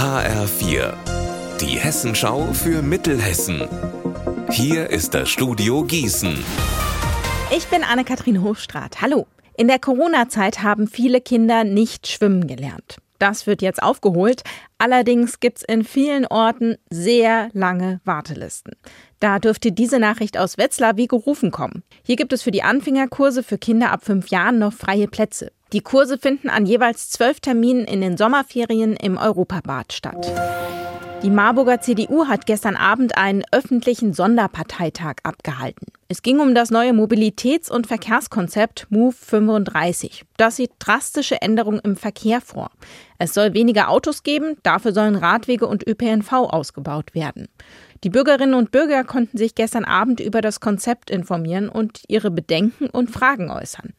HR4, die Hessenschau für Mittelhessen. Hier ist das Studio Gießen. Ich bin Anne-Kathrin Hofstraat. Hallo. In der Corona-Zeit haben viele Kinder nicht schwimmen gelernt. Das wird jetzt aufgeholt. Allerdings gibt es in vielen Orten sehr lange Wartelisten. Da dürfte diese Nachricht aus Wetzlar wie gerufen kommen. Hier gibt es für die Anfängerkurse für Kinder ab fünf Jahren noch freie Plätze. Die Kurse finden an jeweils zwölf Terminen in den Sommerferien im Europabad statt. Die Marburger CDU hat gestern Abend einen öffentlichen Sonderparteitag abgehalten. Es ging um das neue Mobilitäts- und Verkehrskonzept MOVE 35. Das sieht drastische Änderungen im Verkehr vor. Es soll weniger Autos geben, dafür sollen Radwege und ÖPNV ausgebaut werden. Die Bürgerinnen und Bürger konnten sich gestern Abend über das Konzept informieren und ihre Bedenken und Fragen äußern.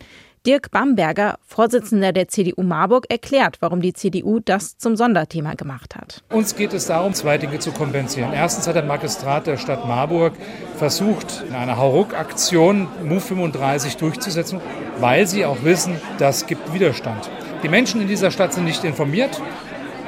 Dirk Bamberger, Vorsitzender der CDU Marburg, erklärt, warum die CDU das zum Sonderthema gemacht hat. Uns geht es darum, zwei Dinge zu kompensieren. Erstens hat der Magistrat der Stadt Marburg versucht, in einer Hauruck-Aktion MOVE 35 durchzusetzen, weil sie auch wissen, das gibt Widerstand. Die Menschen in dieser Stadt sind nicht informiert.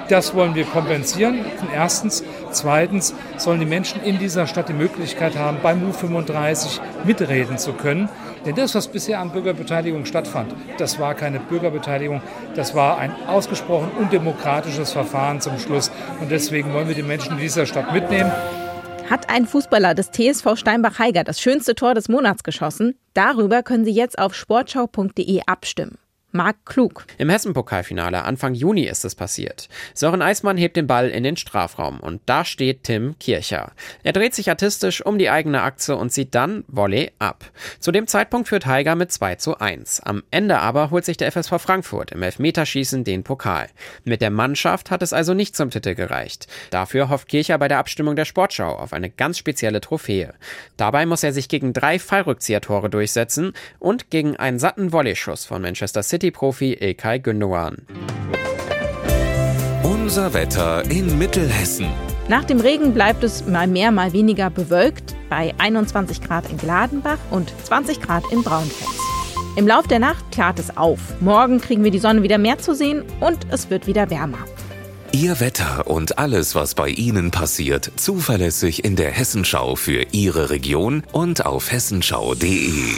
Das wollen wir kompensieren. Erstens. Zweitens sollen die Menschen in dieser Stadt die Möglichkeit haben, beim MOVE 35 mitreden zu können. Denn das, was bisher an Bürgerbeteiligung stattfand, das war keine Bürgerbeteiligung, das war ein ausgesprochen undemokratisches Verfahren zum Schluss. Und deswegen wollen wir die Menschen in dieser Stadt mitnehmen. Hat ein Fußballer des TSV Steinbach-Heiger das schönste Tor des Monats geschossen? Darüber können Sie jetzt auf sportschau.de abstimmen. Marc Klug. Im Hessen-Pokalfinale Anfang Juni ist es passiert. Sören Eismann hebt den Ball in den Strafraum und da steht Tim Kircher. Er dreht sich artistisch um die eigene Achse und zieht dann Volley ab. Zu dem Zeitpunkt führt Heiger mit 2 zu 1. Am Ende aber holt sich der FSV Frankfurt im Elfmeterschießen den Pokal. Mit der Mannschaft hat es also nicht zum Titel gereicht. Dafür hofft Kircher bei der Abstimmung der Sportschau auf eine ganz spezielle Trophäe. Dabei muss er sich gegen drei Fallrückzieher-Tore durchsetzen und gegen einen satten Volleyschuss von Manchester City City-Profi Ilkay Gündogan. Unser Wetter in Mittelhessen. Nach dem Regen bleibt es mal mehr, mal weniger bewölkt bei 21 Grad in Gladenbach und 20 Grad in Braunfels. Im Lauf der Nacht klart es auf. Morgen kriegen wir die Sonne wieder mehr zu sehen und es wird wieder wärmer. Ihr Wetter und alles, was bei Ihnen passiert, zuverlässig in der Hessenschau für Ihre Region und auf hessenschau.de.